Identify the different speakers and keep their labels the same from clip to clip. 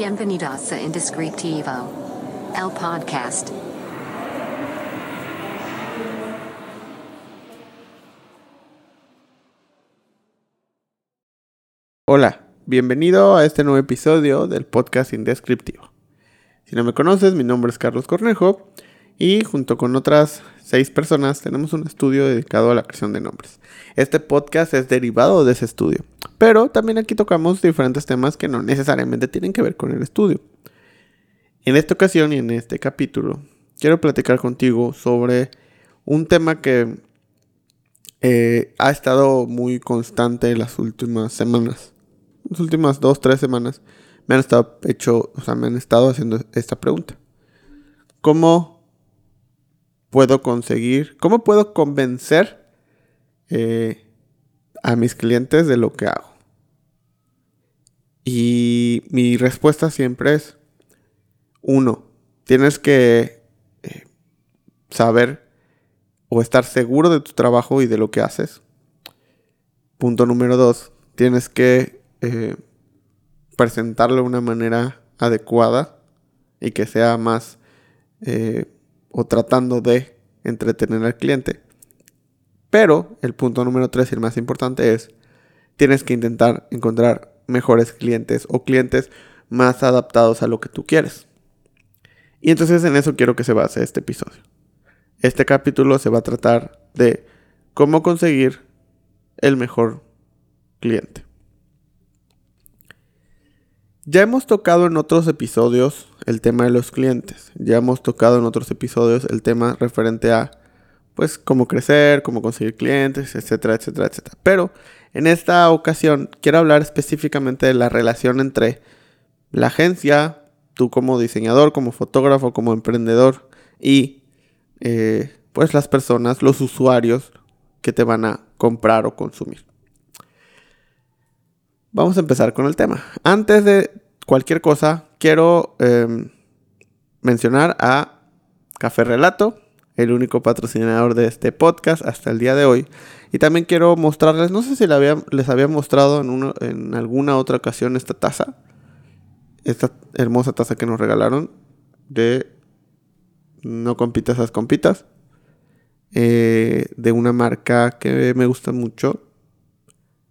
Speaker 1: Bienvenidos a Indescriptivo, el podcast.
Speaker 2: Hola, bienvenido a este nuevo episodio del podcast Indescriptivo. Si no me conoces, mi nombre es Carlos Cornejo y junto con otras seis personas tenemos un estudio dedicado a la creación de nombres. Este podcast es derivado de ese estudio, pero también aquí tocamos diferentes temas que no necesariamente tienen que ver con el estudio. En esta ocasión y en este capítulo quiero platicar contigo sobre un tema que eh, ha estado muy constante en las últimas semanas las últimas dos, tres semanas, me han estado hecho, o sea, me han estado haciendo esta pregunta. ¿Cómo puedo conseguir, cómo puedo convencer eh, a mis clientes de lo que hago? Y mi respuesta siempre es, uno, tienes que eh, saber o estar seguro de tu trabajo y de lo que haces. Punto número dos, tienes que eh, presentarlo de una manera adecuada y que sea más eh, o tratando de entretener al cliente. Pero el punto número tres y el más importante es, tienes que intentar encontrar mejores clientes o clientes más adaptados a lo que tú quieres. Y entonces en eso quiero que se base este episodio. Este capítulo se va a tratar de cómo conseguir el mejor cliente. Ya hemos tocado en otros episodios el tema de los clientes. Ya hemos tocado en otros episodios el tema referente a, pues, cómo crecer, cómo conseguir clientes, etcétera, etcétera, etcétera. Pero en esta ocasión quiero hablar específicamente de la relación entre la agencia, tú como diseñador, como fotógrafo, como emprendedor y, eh, pues, las personas, los usuarios que te van a comprar o consumir. Vamos a empezar con el tema. Antes de cualquier cosa, quiero em, mencionar a Café Relato, el único patrocinador de este podcast hasta el día de hoy. Y también quiero mostrarles, no sé si les había mostrado en, alguna otra ocasión esta taza. Esta hermosa taza que nos regalaron de No compitas, esas compitas. Eh, de una marca que me gusta mucho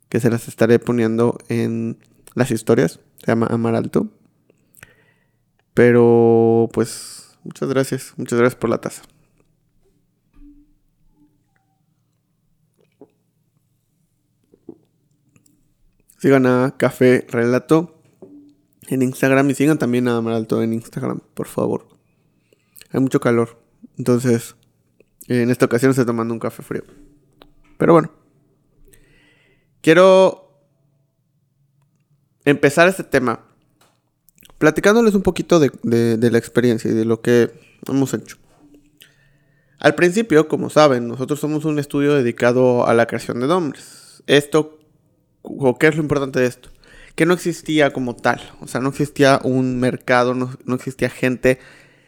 Speaker 2: que se las estaré poniendo en las historias. Se llama Amaralto. Pero pues muchas gracias, muchas gracias por la taza. Sigan a Café Relato en Instagram y sigan también a Amaralto en Instagram, por favor. Hay mucho calor, entonces en esta ocasión estoy tomando un café frío. Pero bueno. Quiero empezar este tema platicándoles un poquito de, la experiencia y de lo que hemos hecho. Al principio, como saben, nosotros somos un estudio dedicado a la creación de nombres. Esto, qué es lo importante de esto, que no existía como tal, o sea, no existía un mercado, no, existía gente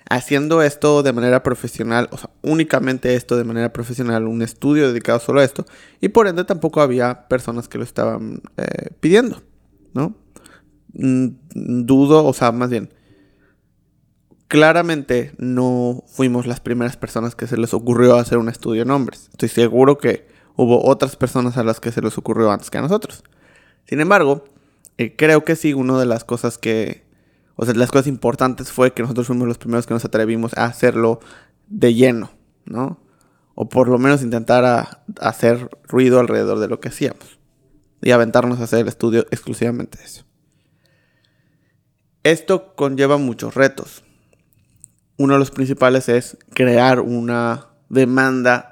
Speaker 2: haciendo esto de manera profesional, o sea, únicamente esto de manera profesional, un estudio dedicado solo a esto, y por ende tampoco había personas que lo estaban eh, pidiendo, ¿no? Mm, dudo, o sea, más bien, claramente no fuimos las primeras personas que se les ocurrió hacer un estudio de nombres. Estoy seguro que hubo otras personas a las que se les ocurrió antes que a nosotros. Sin embargo, eh, creo que sí, una de las cosas que o sea, las cosas importantes fue que nosotros fuimos los primeros que nos atrevimos a hacerlo de lleno, ¿no? O por lo menos intentar hacer ruido alrededor de lo que hacíamos. Y aventarnos a hacer el estudio exclusivamente de eso. Esto conlleva muchos retos. Uno de los principales es crear una demanda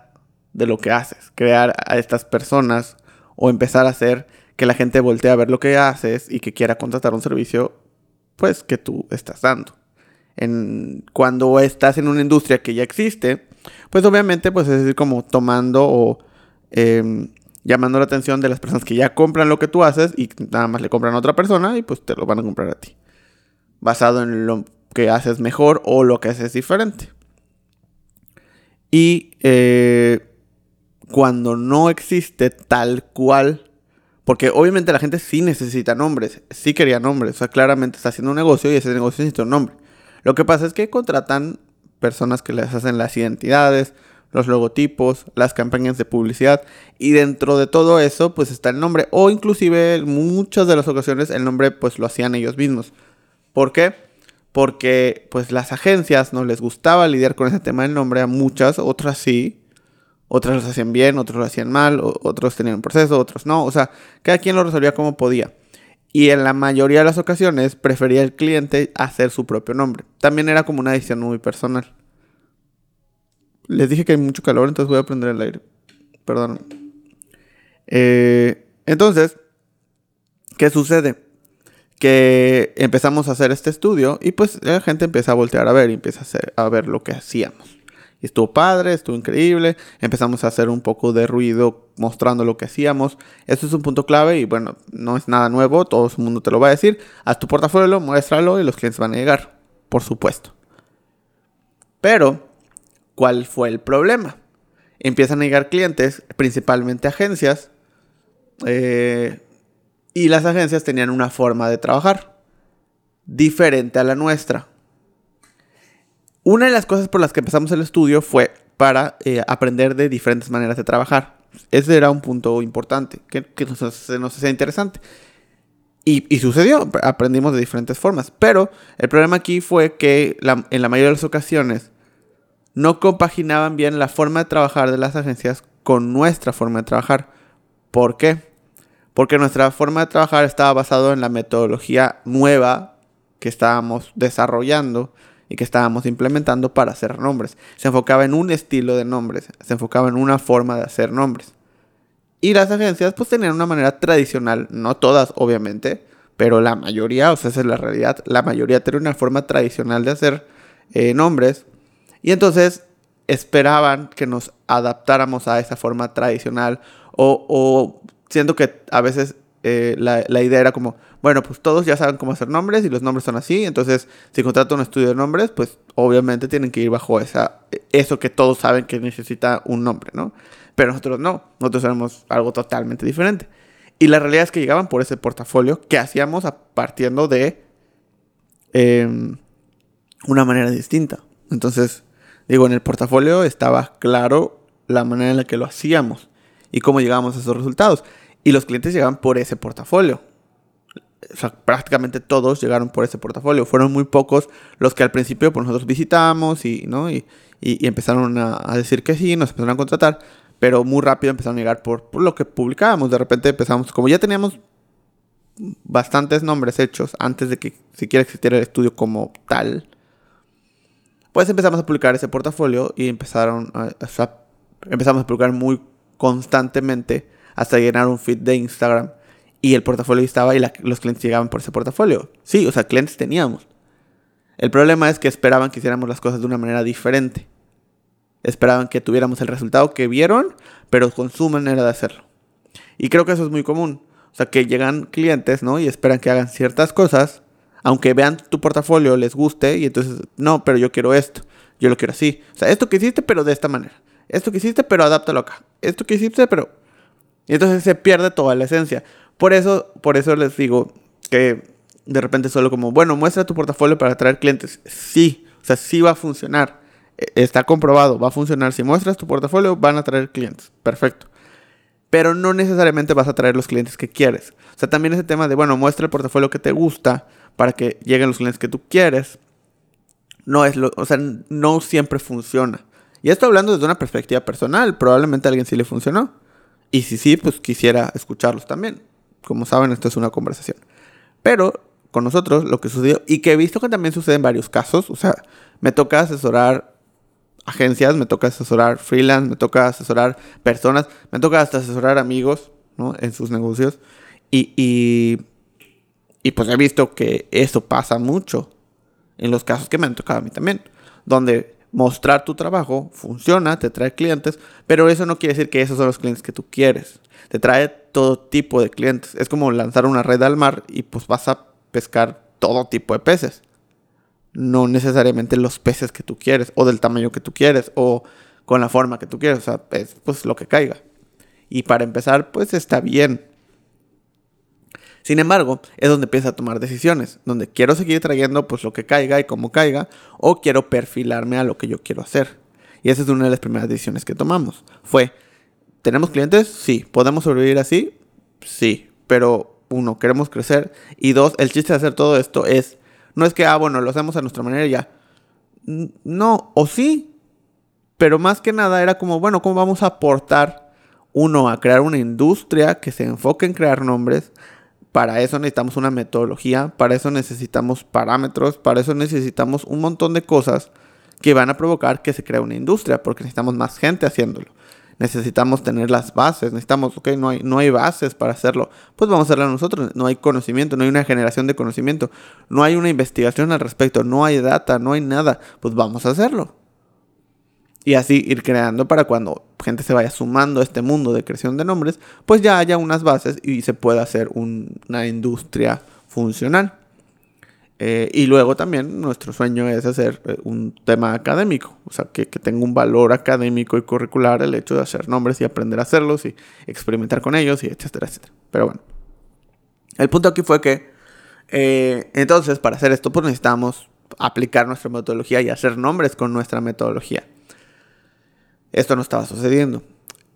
Speaker 2: de lo que haces. Crear a estas personas o empezar a hacer que la gente voltee a ver lo que haces y que quiera contratar un servicio pues que tú estás dando. En, cuando estás en una industria que ya existe, pues obviamente pues es decir como tomando o em, llamando la atención de las personas que ya compran lo que tú haces y nada más le compran a otra persona y pues te lo van a comprar a ti. Basado en lo que haces mejor o lo que haces diferente. Y eh, cuando no existe tal cual Porque obviamente la gente sí necesita nombres, sí quería nombres. O sea, claramente está haciendo un negocio y ese negocio necesita un nombre. Lo que pasa es que contratan personas que les hacen las identidades, los logotipos, las campañas de publicidad y dentro de todo eso pues está el nombre o inclusive en muchas de las ocasiones el nombre pues lo hacían ellos mismos. ¿Por qué? Porque pues las agencias no les gustaba lidiar con ese tema del nombre a muchas, otras sí, otras lo hacían bien, otros lo hacían mal, otros tenían un proceso, otros no, o sea, cada quien lo resolvía como podía. Y en la mayoría de las ocasiones prefería el cliente hacer su propio nombre. También era como una decisión muy personal. Les dije que hay mucho calor, entonces voy a prender el aire. Perdón. Eh, entonces, ¿qué sucede? Que empezamos a hacer este estudio y pues la gente empieza a voltear a ver y empieza a, hacer, a ver lo que hacíamos. Y estuvo padre, estuvo increíble. Empezamos a hacer un poco de ruido mostrando lo que hacíamos. Esto es un punto clave y bueno, no es nada nuevo, todo el mundo te lo va a decir. Haz tu portafolio, muéstralo y los clientes van a llegar, por supuesto. Pero ¿Cuál fue el problema? Empiezan a llegar clientes, principalmente agencias, eh, y las agencias tenían una forma de trabajar diferente a la nuestra. Una de las cosas por las que empezamos el estudio fue para eh, aprender de diferentes maneras de trabajar. Ese era un punto importante, que, se nos, hacía interesante. Y, sucedió, aprendimos de diferentes formas. Pero el problema aquí fue que en la mayoría de las ocasiones no compaginaban bien la forma de trabajar de las agencias con nuestra forma de trabajar. ¿Por qué? Porque nuestra forma de trabajar estaba basada en la metodología nueva que estábamos desarrollando y que estábamos implementando para hacer nombres. Se enfocaba en un estilo de nombres, se enfocaba en una forma de hacer nombres. Y las agencias pues tenían una manera tradicional, no todas obviamente, pero la mayoría, o sea, esa es la realidad, la mayoría tiene una forma tradicional de hacer eh, nombres y entonces esperaban que nos adaptáramos a esa forma tradicional o, o siento que a veces eh, la, idea era como, bueno, pues todos ya saben cómo hacer nombres y los nombres son así, entonces si contrato un estudio de nombres, pues obviamente tienen que ir bajo esa, eso que todos saben que necesita un nombre, ¿no? Pero nosotros no, nosotros hacemos algo totalmente diferente. Y la realidad es que llegaban por ese portafolio que hacíamos partiendo de em, una manera distinta. Entonces, Digo, en el portafolio estaba claro la manera en la que lo hacíamos y cómo llegábamos a esos resultados. Y los clientes llegaban por ese portafolio. O sea, prácticamente todos llegaron por ese portafolio. Fueron muy pocos los que al principio pues, nosotros visitamos y, ¿no? y, empezaron a, decir que sí, nos empezaron a contratar. Pero muy rápido empezaron a llegar por, por lo que publicábamos. De repente empezamos, como ya teníamos bastantes nombres hechos antes de que siquiera existiera el estudio como tal, pues empezamos a publicar ese portafolio y empezaron a, empezamos a publicar muy constantemente hasta llenar un feed de Instagram y el portafolio estaba y los clientes llegaban por ese portafolio. Sí, o sea, clientes teníamos. El problema es que esperaban que hiciéramos las cosas de una manera diferente. Esperaban que tuviéramos el resultado que vieron, pero con su manera de hacerlo. Y creo que eso es muy común. O sea, que llegan clientes, ¿no? Y esperan que hagan ciertas cosas aunque vean tu portafolio, les guste y entonces, no, pero yo quiero esto, yo lo quiero así. O sea, esto que hiciste, pero de esta manera. Esto que hiciste, pero adáptalo acá. Esto que hiciste, pero... Y entonces se pierde toda la esencia. Por eso, por eso les digo que de repente solo como, bueno, muestra tu portafolio para atraer clientes. Sí, o sea, sí va a funcionar. E, está comprobado, va a funcionar. Si muestras tu portafolio, van a atraer clientes. Perfecto. Pero no necesariamente vas a atraer los clientes que quieres. O sea, también ese tema de, bueno, muestra el portafolio que te gusta para que lleguen los clientes que tú quieres, no es lo, o sea, no siempre funciona. Y esto hablando desde una perspectiva personal, probablemente a alguien sí le funcionó. Y si sí, pues quisiera escucharlos también. Como saben, esto es una conversación. Pero con nosotros lo que sucedió, y que he visto que también sucede en varios casos, o sea, me toca asesorar agencias, me toca asesorar freelance, me toca asesorar personas, me toca hasta asesorar amigos, ¿no? En sus negocios. Y, y y pues he visto que eso pasa mucho en los casos que me han tocado a mí también, donde mostrar tu trabajo funciona, te trae clientes, pero eso no quiere decir que esos son los clientes que tú quieres. Te trae todo tipo de clientes. Es como lanzar una red al mar y pues vas a pescar todo tipo de peces. No necesariamente los peces que tú quieres, o del tamaño que tú quieres, o con la forma que tú quieres. O sea, es pues lo que caiga. Y para empezar, pues está bien Sin embargo, es donde empieza a tomar decisiones, donde quiero seguir trayendo pues lo que caiga y como caiga, o quiero perfilarme a lo que yo quiero hacer. Y esa es una de las primeras decisiones que tomamos. Fue, ¿tenemos clientes? Sí. ¿Podemos sobrevivir así? Sí. Pero uno, queremos crecer. Y dos, el chiste de hacer todo esto es, no es que, ah, bueno, lo hacemos a nuestra manera y ya. No, o sí. Pero más que nada era como, bueno, ¿cómo vamos a aportar, uno, a crear una industria que se enfoque en crear nombres? Para eso necesitamos una metodología, para eso necesitamos parámetros, para eso necesitamos un montón de cosas que van a provocar que se crea una industria, porque necesitamos más gente haciéndolo. Necesitamos tener las bases, necesitamos, ok, no hay, no hay bases para hacerlo, pues vamos a hacerlo nosotros. No hay conocimiento, no hay una generación de conocimiento, no hay una investigación al respecto, no hay data, no hay nada, pues vamos a hacerlo. Y así ir creando para cuando gente se vaya sumando a este mundo de creación de nombres, pues ya haya unas bases y se pueda hacer una industria funcional. Eh, y luego también nuestro sueño es hacer eh, un tema académico, o sea, que, tenga un valor académico y curricular el hecho de hacer nombres y aprender a hacerlos y experimentar con ellos y etcétera, etcétera. Pero bueno, el punto aquí fue que eh, entonces para hacer esto pues necesitamos aplicar nuestra metodología y hacer nombres con nuestra metodología. Esto no estaba sucediendo.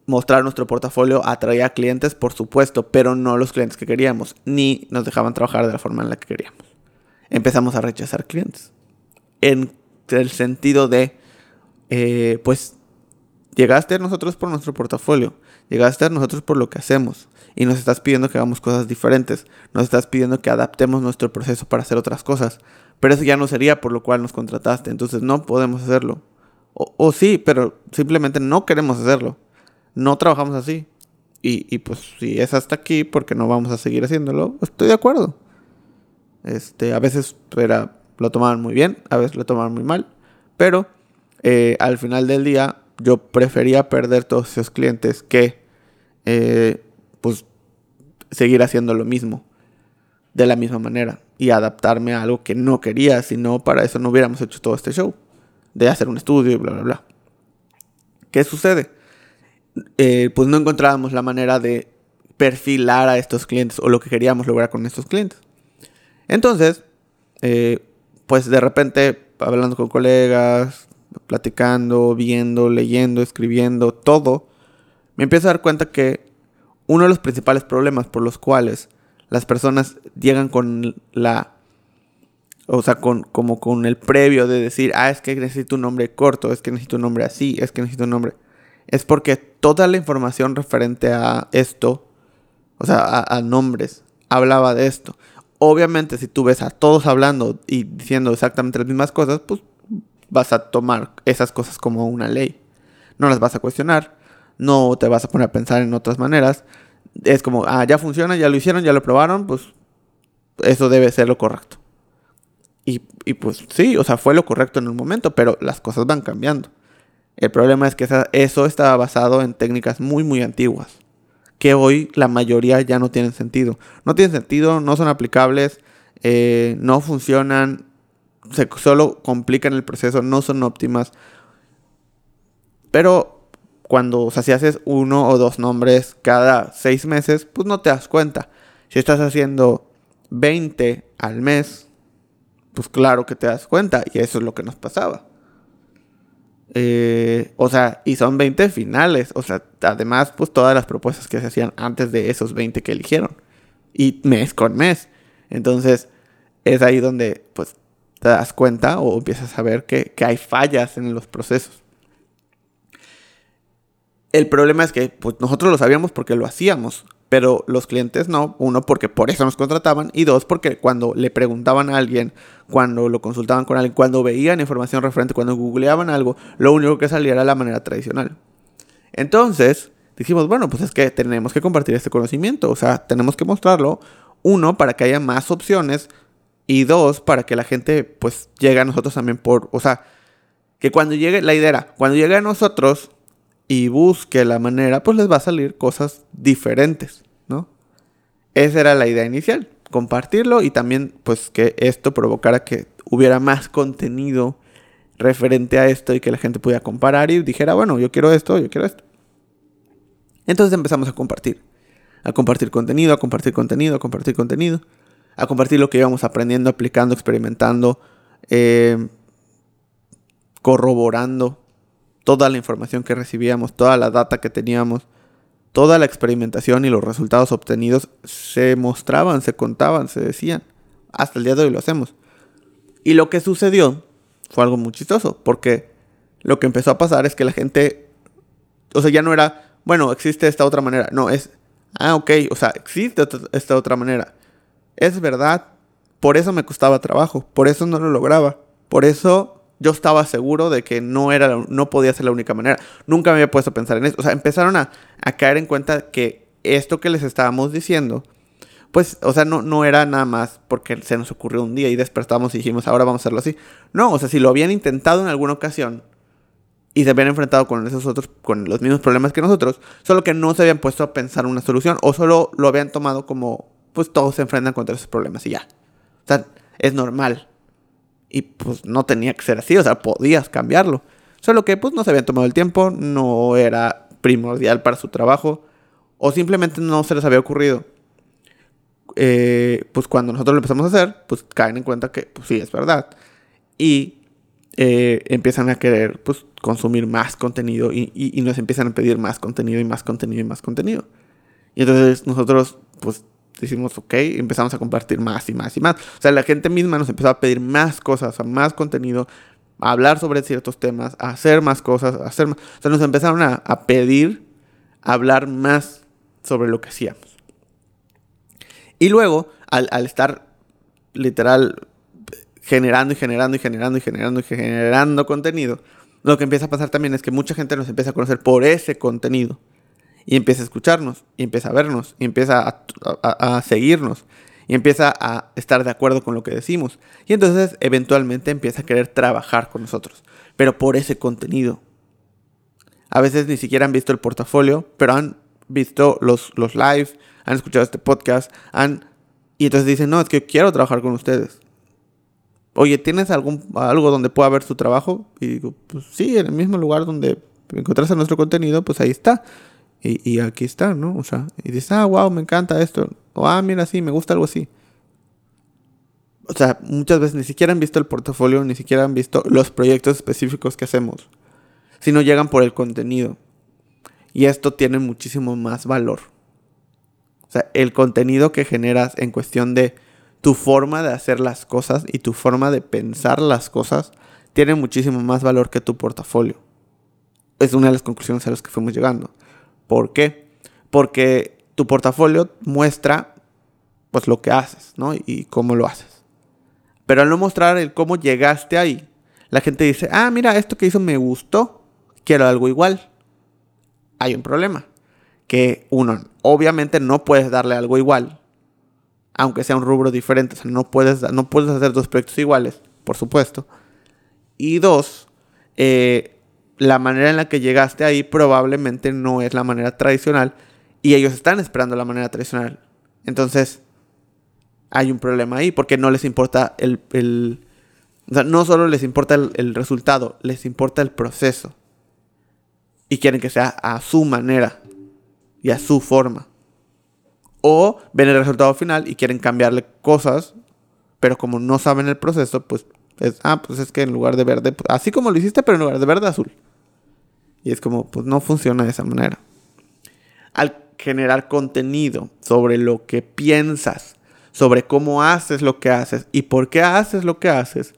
Speaker 2: Mostrar nuestro portafolio atraía clientes, por supuesto, pero no los clientes que queríamos, ni nos dejaban trabajar de la forma en la que queríamos. Empezamos a rechazar clientes. En el sentido de, eh, pues, llegaste a nosotros por nuestro portafolio, llegaste a nosotros por lo que hacemos, y nos estás pidiendo que hagamos cosas diferentes, nos estás pidiendo que adaptemos nuestro proceso para hacer otras cosas, pero eso ya no sería por lo cual nos contrataste, entonces no podemos hacerlo. O, sí, pero simplemente no queremos hacerlo. No trabajamos así. Y, pues si es hasta aquí, porque no vamos a seguir haciéndolo, estoy de acuerdo. Este, a veces era, lo tomaban muy bien, a veces lo tomaban muy mal. Pero eh, al final del día, yo prefería perder todos esos clientes que eh, pues seguir haciendo lo mismo de la misma manera y adaptarme a algo que no quería, si no para eso no hubiéramos hecho todo este show de hacer un estudio y bla, bla, bla. ¿Qué sucede? Eh, pues no encontrábamos la manera de perfilar a estos clientes o lo que queríamos lograr con estos clientes. Entonces, eh, pues de repente, hablando con colegas, platicando, viendo, leyendo, escribiendo, todo, me empiezo a dar cuenta que uno de los principales problemas por los cuales las personas llegan con la o sea, con, como con el previo de decir, ah, es que necesito un nombre corto, es que necesito un nombre así, es que necesito un nombre. Es porque toda la información referente a esto, o sea, a, nombres, hablaba de esto. Obviamente, si tú ves a todos hablando y diciendo exactamente las mismas cosas, pues vas a tomar esas cosas como una ley. No las vas a cuestionar, no te vas a poner a pensar en otras maneras. Es como, ah, ya funciona, ya lo hicieron, ya lo probaron, pues eso debe ser lo correcto. Y, pues sí, o sea, fue lo correcto en un momento, pero las cosas van cambiando. El problema es que eso estaba basado en técnicas muy, muy antiguas, que hoy la mayoría ya no tienen sentido. No tienen sentido, no son aplicables, eh, no funcionan, se, solo complican el proceso, no son óptimas. Pero cuando, o sea, si haces uno o dos nombres cada seis meses, pues no te das cuenta. Si estás haciendo 20 al mes, pues claro que te das cuenta. Y eso es lo que nos pasaba. Eh, o sea, y son 20 finales. O sea, además, pues todas las propuestas que se hacían antes de esos 20 que eligieron. Y mes con mes. Entonces, es ahí donde, pues, te das cuenta o empiezas a ver que, que hay fallas en los procesos. El problema es que pues, nosotros lo sabíamos porque lo hacíamos pero los clientes no. Uno, porque por eso nos contrataban. Y dos, porque cuando le preguntaban a alguien, cuando lo consultaban con alguien, cuando veían información referente, cuando googleaban algo, lo único que salía era la manera tradicional. Entonces, dijimos, bueno, pues es que tenemos que compartir este conocimiento. O sea, tenemos que mostrarlo. Uno, para que haya más opciones. Y dos, para que la gente, pues, llegue a nosotros también por... O sea, que cuando llegue, la idea era, cuando llegue a nosotros, y busque la manera, pues les va a salir cosas diferentes, ¿no? Esa era la idea inicial, compartirlo y también pues que esto provocara que hubiera más contenido referente a esto y que la gente pudiera comparar y dijera, bueno, yo quiero esto, yo quiero esto. Entonces empezamos a compartir. a compartir contenido, a compartir contenido, a compartir contenido, a compartir lo que íbamos aprendiendo, aplicando, experimentando, eh, corroborando toda la información que recibíamos, toda la data que teníamos, toda la experimentación y los resultados obtenidos se mostraban, se contaban, se decían. Hasta el día de hoy lo hacemos. Y lo que sucedió fue algo muy chistoso, porque lo que empezó a pasar es que la gente, o sea, ya no era, bueno, existe esta otra manera, no, es, ah, ok, o sea, existe esta otra manera. Es verdad, por eso me costaba trabajo, por eso no lo lograba, por eso yo estaba seguro de que no, era, no podía ser la única manera. Nunca me había puesto a pensar en eso. O sea, empezaron a, caer en cuenta que esto que les estábamos diciendo, pues, o sea, no, no era nada más porque se nos ocurrió un día y despertamos y dijimos, ahora vamos a hacerlo así. No, o sea, si lo habían intentado en alguna ocasión y se habían enfrentado con esos otros, con los mismos problemas que nosotros, solo que no se habían puesto a pensar una solución o solo lo habían tomado como, pues todos se enfrentan contra esos problemas y ya. O sea, es normal. Y pues no tenía que ser así, o sea, podías cambiarlo. Solo que pues no se habían tomado el tiempo, no era primordial para su trabajo, o simplemente no se les había ocurrido. Eh, pues cuando nosotros lo empezamos a hacer, pues caen en cuenta que pues sí, es verdad. Y eh, empiezan a querer pues consumir más contenido y, y, nos empiezan a pedir más contenido y más contenido y más contenido. Y entonces nosotros pues decimos, ok, empezamos a compartir más y más y más. O sea, la gente misma nos empezó a pedir más cosas, más contenido, a hablar sobre ciertos temas, a hacer más cosas, a hacer más. O sea, nos empezaron a, a pedir, a hablar más sobre lo que hacíamos. Y luego, al, al estar literal generando y generando y generando y generando y generando contenido, lo que empieza a pasar también es que mucha gente nos empieza a conocer por ese contenido y empieza a escucharnos, y empieza a vernos, y empieza a, seguirnos, y empieza a estar de acuerdo con lo que decimos. Y entonces eventualmente empieza a querer trabajar con nosotros, pero por ese contenido. A veces ni siquiera han visto el portafolio, pero han visto los, los lives, han escuchado este podcast, han... Y entonces dicen, no, es que quiero trabajar con ustedes. Oye, ¿tienes algún, algo donde pueda ver su trabajo? Y digo, pues sí, en el mismo lugar donde encontraste nuestro contenido, pues ahí está. Y, aquí está, ¿no? O sea, y dices, ah, wow, me encanta esto. O, ah, mira, sí, me gusta algo así. O sea, muchas veces ni siquiera han visto el portafolio, ni siquiera han visto los proyectos específicos que hacemos, sino llegan por el contenido. Y esto tiene muchísimo más valor. O sea, el contenido que generas en cuestión de tu forma de hacer las cosas y tu forma de pensar las cosas tiene muchísimo más valor que tu portafolio. Es una de las conclusiones a las que fuimos llegando. ¿Por qué? Porque tu portafolio muestra pues lo que haces, ¿no? Y cómo lo haces. Pero al no mostrar el cómo llegaste ahí, la gente dice, ah, mira, esto que hizo me gustó, quiero algo igual. Hay un problema. Que uno, obviamente no puedes darle algo igual, aunque sea un rubro diferente. O sea, no puedes, no puedes hacer dos proyectos iguales, por supuesto. Y dos, eh, la manera en la que llegaste ahí probablemente no es la manera tradicional y ellos están esperando la manera tradicional. Entonces, hay un problema ahí porque no les importa el... o sea, no solo les importa el, resultado, les importa el proceso. Y quieren que sea a su manera y a su forma. O ven el resultado final y quieren cambiarle cosas, pero como no saben el proceso, pues es, ah, pues es que en lugar de verde, así como lo hiciste, pero en lugar de verde, azul. Y es como, pues no funciona de esa manera. Al generar contenido sobre lo que piensas, sobre cómo haces lo que haces y por qué haces lo que haces,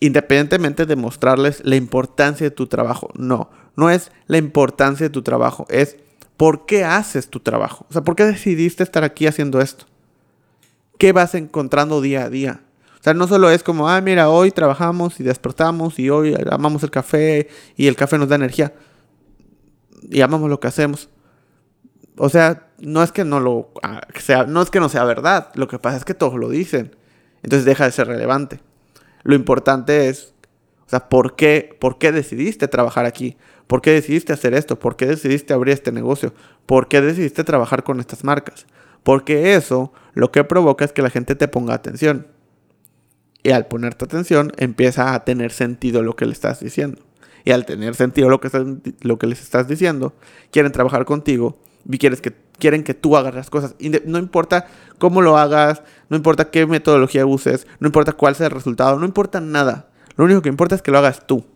Speaker 2: independientemente de mostrarles la importancia de tu trabajo. No, no es la importancia de tu trabajo, es por qué haces tu trabajo. O sea, ¿por qué decidiste estar aquí haciendo esto? ¿Qué vas encontrando día a día? Sea, no solo es como, ah, mira, hoy trabajamos y despertamos y hoy amamos el café y el café nos da energía y amamos lo que hacemos. O sea, no es que no lo ah, sea, no es que no sea verdad, lo que pasa es que todos lo dicen. Entonces deja de ser relevante. Lo importante es, o sea, ¿por qué, ¿por qué decidiste trabajar aquí? ¿Por qué decidiste hacer esto? ¿Por qué decidiste abrir este negocio? ¿Por qué decidiste trabajar con estas marcas? Porque eso lo que provoca es que la gente te ponga atención. Y al ponerte atención, empieza a tener sentido lo que le estás diciendo. Y al tener sentido lo que, lo que les estás diciendo, quieren trabajar contigo Y quieres que, quieren que tú hagas las cosas. no importa cómo lo hagas, no importa qué metodología uses, no importa cuál sea el resultado, no importa nada. Lo único que importa es que lo hagas tú.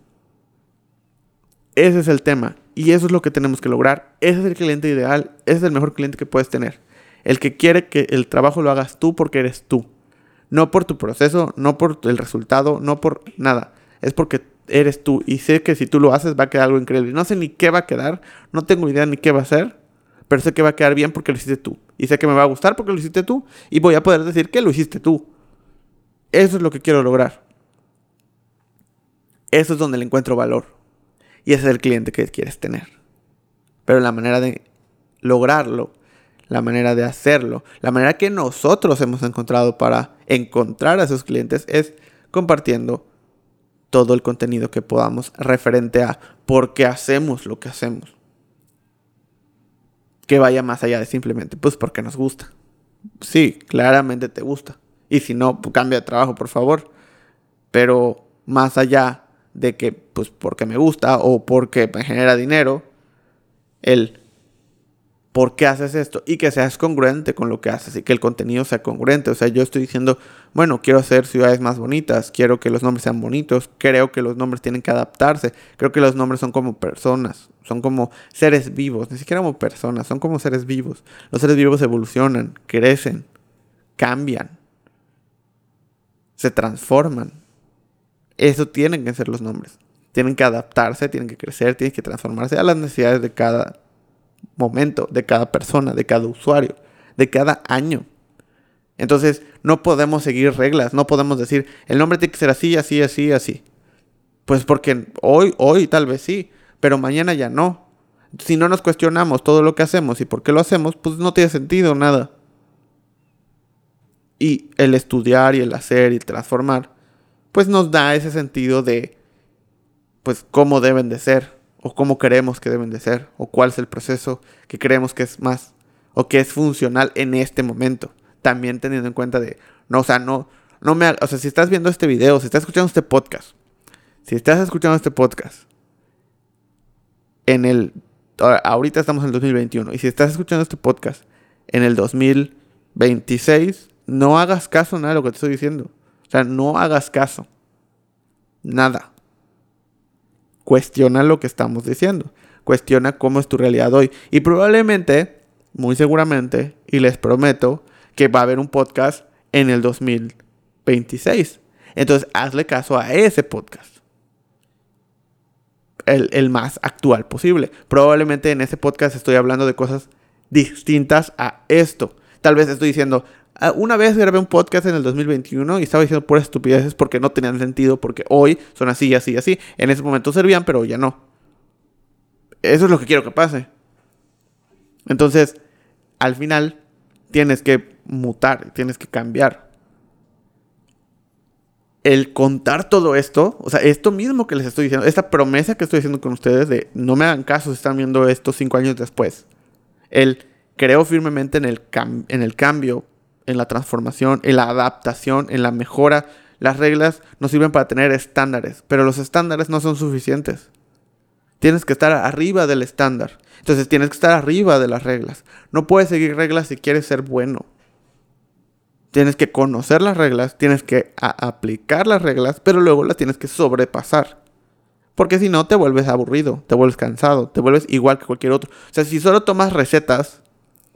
Speaker 2: Ese es el tema. Y eso es lo que tenemos que lograr. Ese es el cliente ideal. Ese es el mejor cliente que puedes tener. El que quiere que el trabajo lo hagas tú porque eres tú. No por tu proceso, no por el resultado, no por nada. Es porque eres tú. Y sé que si tú lo haces va a quedar algo increíble. No sé ni qué va a quedar. No tengo idea ni qué va a ser. Pero sé que va a quedar bien porque lo hiciste tú. Y sé que me va a gustar porque lo hiciste tú. Y voy a poder decir que lo hiciste tú. Eso es lo que quiero lograr. Eso es donde le encuentro valor. Y ese es el cliente que quieres tener. Pero la manera de lograrlo la manera de hacerlo, la manera que nosotros hemos encontrado para encontrar a esos clientes es compartiendo todo el contenido que podamos referente a por qué hacemos lo que hacemos. Que vaya más allá de simplemente, pues porque nos gusta. Sí, claramente te gusta. Y si no, pues cambia de trabajo, por favor. Pero más allá de que, pues porque me gusta o porque me genera dinero, el por qué haces esto y que seas congruente con lo que haces y que el contenido sea congruente. O sea, yo estoy diciendo, bueno, quiero hacer ciudades más bonitas, quiero que los nombres sean bonitos, creo que los nombres tienen que adaptarse, creo que los nombres son como personas, son como seres vivos, ni siquiera como personas, son como seres vivos. Los seres vivos evolucionan, crecen, cambian, se transforman. Eso tienen que ser los nombres. Tienen que adaptarse, tienen que crecer, tienen que transformarse a las necesidades de cada momento, de cada persona, de cada usuario, de cada año. Entonces, no podemos seguir reglas, no podemos decir, el nombre tiene que ser así, así, así, así. Pues porque hoy, hoy tal vez sí, pero mañana ya no. Si no nos cuestionamos todo lo que hacemos y por qué lo hacemos, pues no tiene sentido nada. Y el estudiar y el hacer y transformar, pues nos da ese sentido de, pues, cómo deben de ser o cómo creemos que deben de ser, o cuál es el proceso que creemos que es más, o que es funcional en este momento. También teniendo en cuenta de, no, o sea, no, no me, o sea, si estás viendo este video, si estás escuchando este podcast, si estás escuchando este podcast, en el, ahorita estamos en el 2021, y si estás escuchando este podcast en el 2026, no hagas caso a nada de lo que te estoy diciendo. O sea, no hagas caso. Nada cuestiona lo que estamos diciendo. Cuestiona cómo es tu realidad hoy. Y probablemente, muy seguramente, y les prometo, que va a haber un podcast en el 2026. Entonces, hazle caso a ese podcast. El, el, más actual posible. Probablemente en ese podcast estoy hablando de cosas distintas a esto. Tal vez estoy diciendo, una vez grabé un podcast en el 2021 y estaba diciendo puras estupideces porque no tenían sentido, porque hoy son así, y así, y así. En ese momento servían, pero ya no. Eso es lo que quiero que pase. Entonces, al final, tienes que mutar, tienes que cambiar. El contar todo esto, o sea, esto mismo que les estoy diciendo, esta promesa que estoy haciendo con ustedes de no me hagan caso si están viendo esto cinco años después. El creo firmemente en el, en el cambio en la transformación, en la adaptación, en la mejora. Las reglas nos sirven para tener estándares, pero los estándares no son suficientes. Tienes que estar arriba del estándar. Entonces tienes que estar arriba de las reglas. No puedes seguir reglas si quieres ser bueno. Tienes que conocer las reglas, tienes que aplicar las reglas, pero luego las tienes que sobrepasar. Porque si no, te vuelves aburrido, te vuelves cansado, te vuelves igual que cualquier otro. O sea, si solo tomas recetas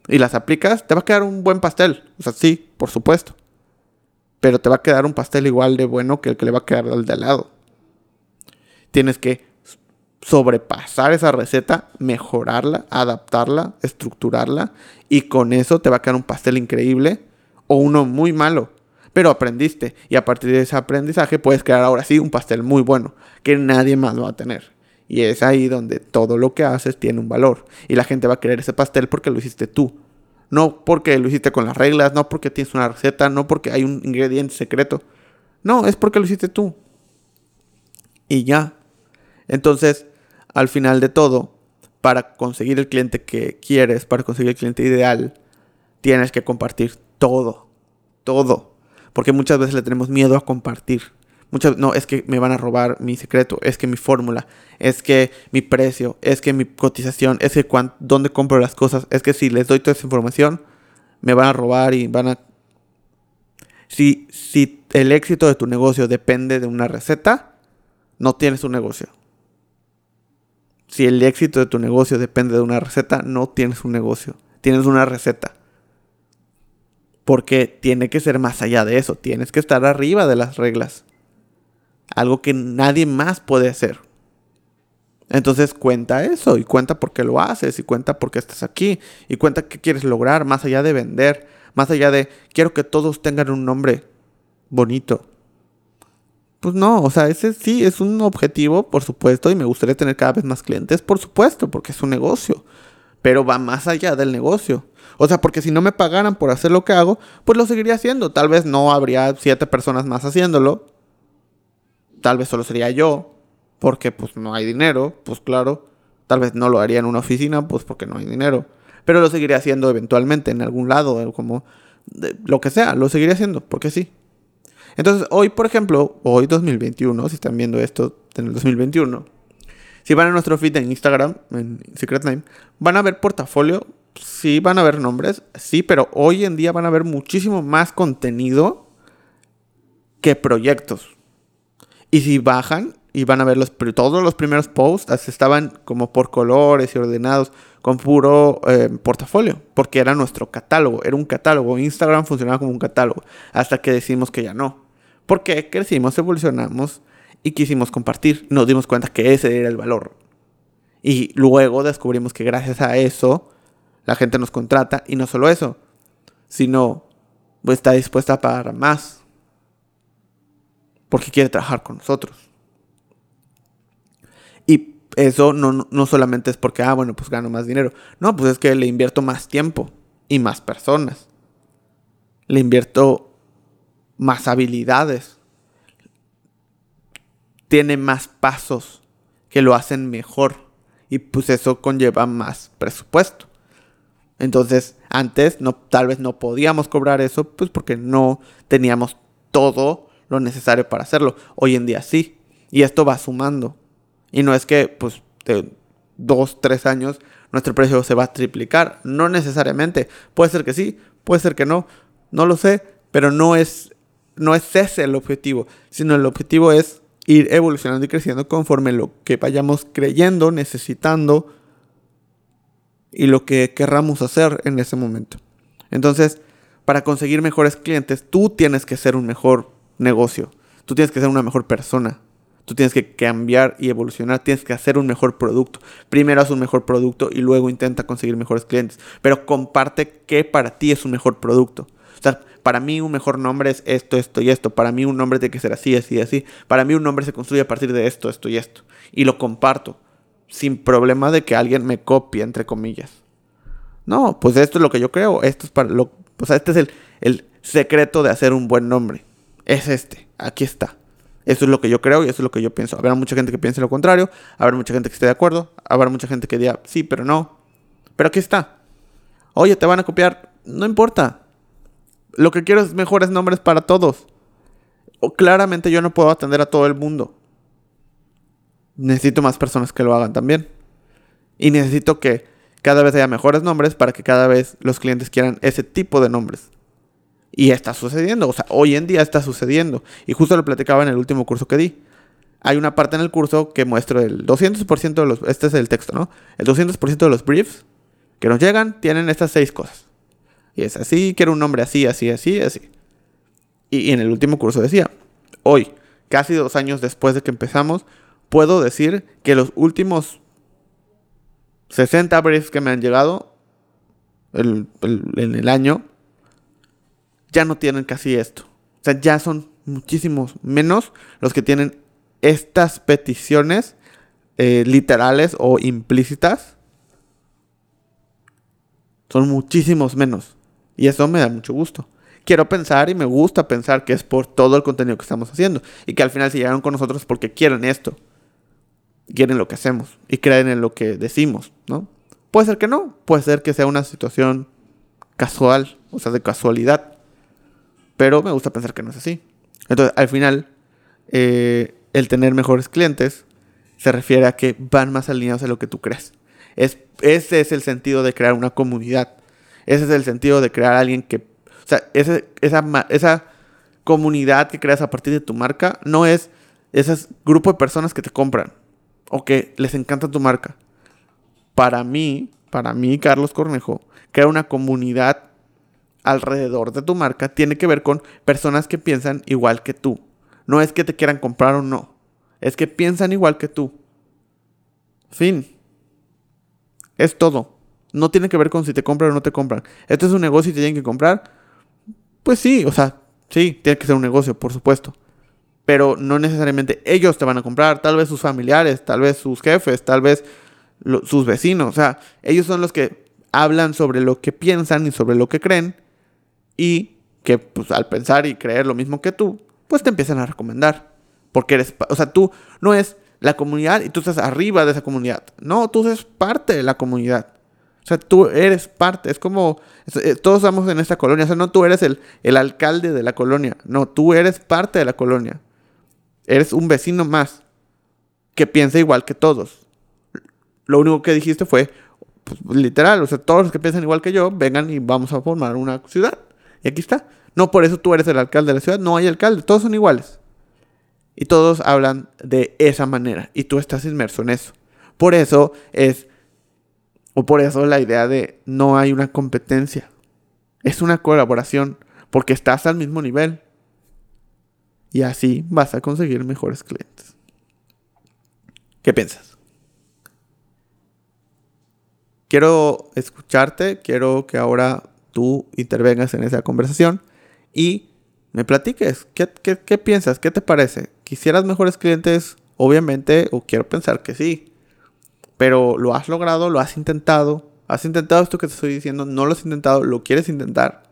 Speaker 2: y las aplicas, te va a quedar un buen pastel. O sea, sí, por supuesto. Pero te va a quedar un pastel igual de bueno que el que le va a quedar al de al lado. Tienes que sobrepasar esa receta, mejorarla, adaptarla, estructurarla y con eso te va a quedar un pastel increíble o uno muy malo. Pero aprendiste y a partir de ese aprendizaje puedes crear ahora sí un pastel muy bueno que nadie más va a tener. Y es ahí donde todo lo que haces tiene un valor. Y la gente va a querer ese pastel porque lo hiciste tú. No porque lo hiciste con las reglas, no porque tienes una receta, no porque hay un ingrediente secreto. No, es porque lo hiciste tú. Y ya. Entonces, al final de todo, para conseguir el cliente que quieres, para conseguir el cliente ideal, tienes que compartir todo. Todo. Porque muchas veces le tenemos miedo a compartir. Muchas, no, es que me van a robar mi secreto, es que mi fórmula, es que mi precio, es que mi cotización, es que dónde compro las cosas, es que si les doy toda esa información, me van a robar y van a... Si, si el éxito de tu negocio depende de una receta, no tienes un negocio. Si el éxito de tu negocio depende de una receta, no tienes un negocio. Tienes una receta. Porque tiene que ser más allá de eso. Tienes que estar arriba de las reglas algo que nadie más puede hacer. Entonces cuenta eso y cuenta por qué lo haces y cuenta por qué estás aquí y cuenta qué quieres lograr más allá de vender, más allá de quiero que todos tengan un nombre bonito. Pues no, o sea, ese sí es un objetivo, por supuesto, y me gustaría tener cada vez más clientes, por supuesto, porque es un negocio, pero va más allá del negocio. O sea, porque si no me pagaran por hacer lo que hago, pues lo seguiría haciendo. Tal vez no habría siete personas más haciéndolo, tal vez solo sería yo, porque pues no hay dinero, pues claro. Tal vez no lo haría en una oficina, pues porque no hay dinero. Pero lo seguiría haciendo eventualmente en algún lado, como lo que sea, lo seguiría haciendo, porque sí. Entonces, hoy, por ejemplo, hoy 2021, si están viendo esto en el 2021, si van a nuestro feed en Instagram, en Secret Name, van a ver portafolio, sí van a ver nombres, sí, pero hoy en día van a ver muchísimo más contenido que proyectos. Y si bajan y van a ver los, todos los primeros posts, estaban como por colores y ordenados con puro eh, portafolio, porque era nuestro catálogo, era un catálogo. Instagram funcionaba como un catálogo, hasta que decimos que ya no. Porque crecimos, evolucionamos y quisimos compartir. Nos dimos cuenta que ese era el valor. Y luego descubrimos que gracias a eso la gente nos contrata y no solo eso, sino está dispuesta a pagar más porque quiere trabajar con nosotros. Y eso no, no, solamente es porque, ah, bueno, pues gano más dinero. No, pues es que le invierto más tiempo y más personas. Le invierto más habilidades. Tiene más pasos que lo hacen mejor. Y pues eso conlleva más presupuesto. Entonces, antes no, tal vez no podíamos cobrar eso, pues porque no teníamos todo lo necesario para hacerlo. Hoy en día sí. Y esto va sumando. Y no es que, pues, de dos, tres años nuestro precio se va a triplicar. No necesariamente. Puede ser que sí, puede ser que no. No lo sé, pero no es, no es ese el objetivo. Sino el objetivo es ir evolucionando y creciendo conforme lo que vayamos creyendo, necesitando y lo que querramos hacer en ese momento. Entonces, para conseguir mejores clientes, tú tienes que ser un mejor negocio. Tú tienes que ser una mejor persona. Tú tienes que cambiar y evolucionar. Tienes que hacer un mejor producto. Primero haz un mejor producto y luego intenta conseguir mejores clientes. Pero comparte qué para ti es un mejor producto. O sea, para mí un mejor nombre es esto, esto y esto. Para mí un nombre tiene que ser así, así, así. Para mí un nombre se construye a partir de esto, esto y esto. Y lo comparto. Sin problema de que alguien me copie, entre comillas. No, pues esto es lo que yo creo. Esto es para lo. O sea, este es el, el secreto de hacer un buen nombre es este, aquí está. Eso es lo que yo creo y eso es lo que yo pienso. Habrá mucha gente que piense lo contrario, habrá mucha gente que esté de acuerdo, habrá mucha gente que diga sí, pero no. Pero aquí está. Oye, te van a copiar, no importa. Lo que quiero es mejores nombres para todos. O claramente yo no puedo atender a todo el mundo. Necesito más personas que lo hagan también. Y necesito que cada vez haya mejores nombres para que cada vez los clientes quieran ese tipo de nombres. Y está sucediendo, o sea, hoy en día está sucediendo. Y justo lo platicaba en el último curso que di. Hay una parte en el curso que muestro el 200% de los... Este es el texto, ¿no? El 200% de los briefs que nos llegan tienen estas seis cosas. Y es así, quiero un nombre así, así, así, así. Y, en el último curso decía, hoy, casi dos años después de que empezamos, puedo decir que los últimos 60 briefs que me han llegado en el año ya no tienen casi esto. O sea, ya son muchísimos menos los que tienen estas peticiones eh, literales o implícitas. Son muchísimos menos. Y eso me da mucho gusto. Quiero pensar y me gusta pensar que es por todo el contenido que estamos haciendo. Y que al final se llegaron con nosotros porque quieren esto. Quieren lo que hacemos. Y creen en lo que decimos, ¿no? Puede ser que no. Puede ser que sea una situación casual. O sea, de casualidad. Pero me gusta pensar que no es así. Entonces, al final, eh, el tener mejores clientes se refiere a que van más alineados a lo que tú crees. Es, ese es el sentido de crear una comunidad. Ese es el sentido de crear alguien que... O sea, esa, esa comunidad que creas a partir de tu marca no es ese grupo de personas que te compran o que les encanta tu marca. Para mí, para mí, Carlos Cornejo, crear una comunidad alrededor de tu marca tiene que ver con personas que piensan igual que tú. No es que te quieran comprar o no. Es que piensan igual que tú. Fin. Es todo. No tiene que ver con si te compran o no te compran. Esto es un negocio y te tienen que comprar. Pues sí, o sea, sí, tiene que ser un negocio, por supuesto. Pero no necesariamente ellos te van a comprar. Tal vez sus familiares, tal vez sus jefes, tal vez sus vecinos. O sea, ellos son los que hablan sobre lo que piensan y sobre lo que creen. Y que pues, al pensar y creer lo mismo que tú, pues te empiezan a recomendar. Porque eres, o sea, tú no es la comunidad y tú estás arriba de esa comunidad. No, tú eres parte de la comunidad. O sea, tú eres parte. Es como, eh, todos estamos en esta colonia. O sea, no tú eres el, el alcalde de la colonia. No, tú eres parte de la colonia. Eres un vecino más que piensa igual que todos. Lo único que dijiste fue, pues, literal, o sea, todos los que piensan igual que yo, vengan y vamos a formar una ciudad. Y aquí está. No por eso tú eres el alcalde de la ciudad, no hay alcalde, todos son iguales. Y todos hablan de esa manera y tú estás inmerso en eso. Por eso es, o por eso la idea de no hay una competencia. Es una colaboración porque estás al mismo nivel. Y así vas a conseguir mejores clientes. ¿Qué piensas? Quiero escucharte, quiero que ahora tú intervengas en esa conversación y me platiques. ¿Qué, piensas? ¿Qué te parece? ¿Quisieras mejores clientes? Obviamente, o quiero pensar que sí. Pero lo has logrado, lo has intentado. ¿Has intentado esto que te estoy diciendo? ¿No lo has intentado? ¿Lo quieres intentar?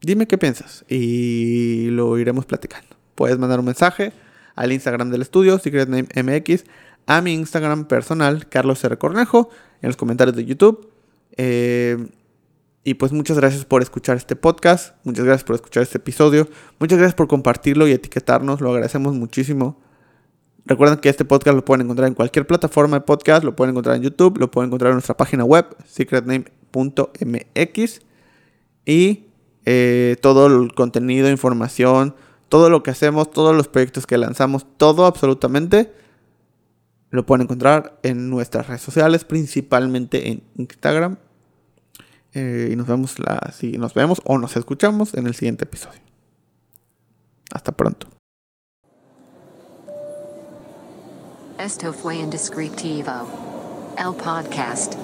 Speaker 2: Dime qué piensas y lo iremos platicando. Puedes mandar un mensaje al Instagram del estudio, SecretNameMX, a mi Instagram personal, Carlos R. Cornejo, en los comentarios de YouTube. Eh, y pues muchas gracias por escuchar este podcast, muchas gracias por escuchar este episodio, muchas gracias por compartirlo y etiquetarnos, lo agradecemos muchísimo. Recuerden que este podcast lo pueden encontrar en cualquier plataforma de podcast, lo pueden encontrar en YouTube, lo pueden encontrar en nuestra página web, secretname.mx. Y eh, todo el contenido, información, todo lo que hacemos, todos los proyectos que lanzamos, todo absolutamente lo pueden encontrar en nuestras redes sociales, principalmente en Instagram, eh, y nos vemos, nos vemos o nos escuchamos en el siguiente episodio. Hasta pronto.
Speaker 1: Esto fue Indescriptivo. El podcast.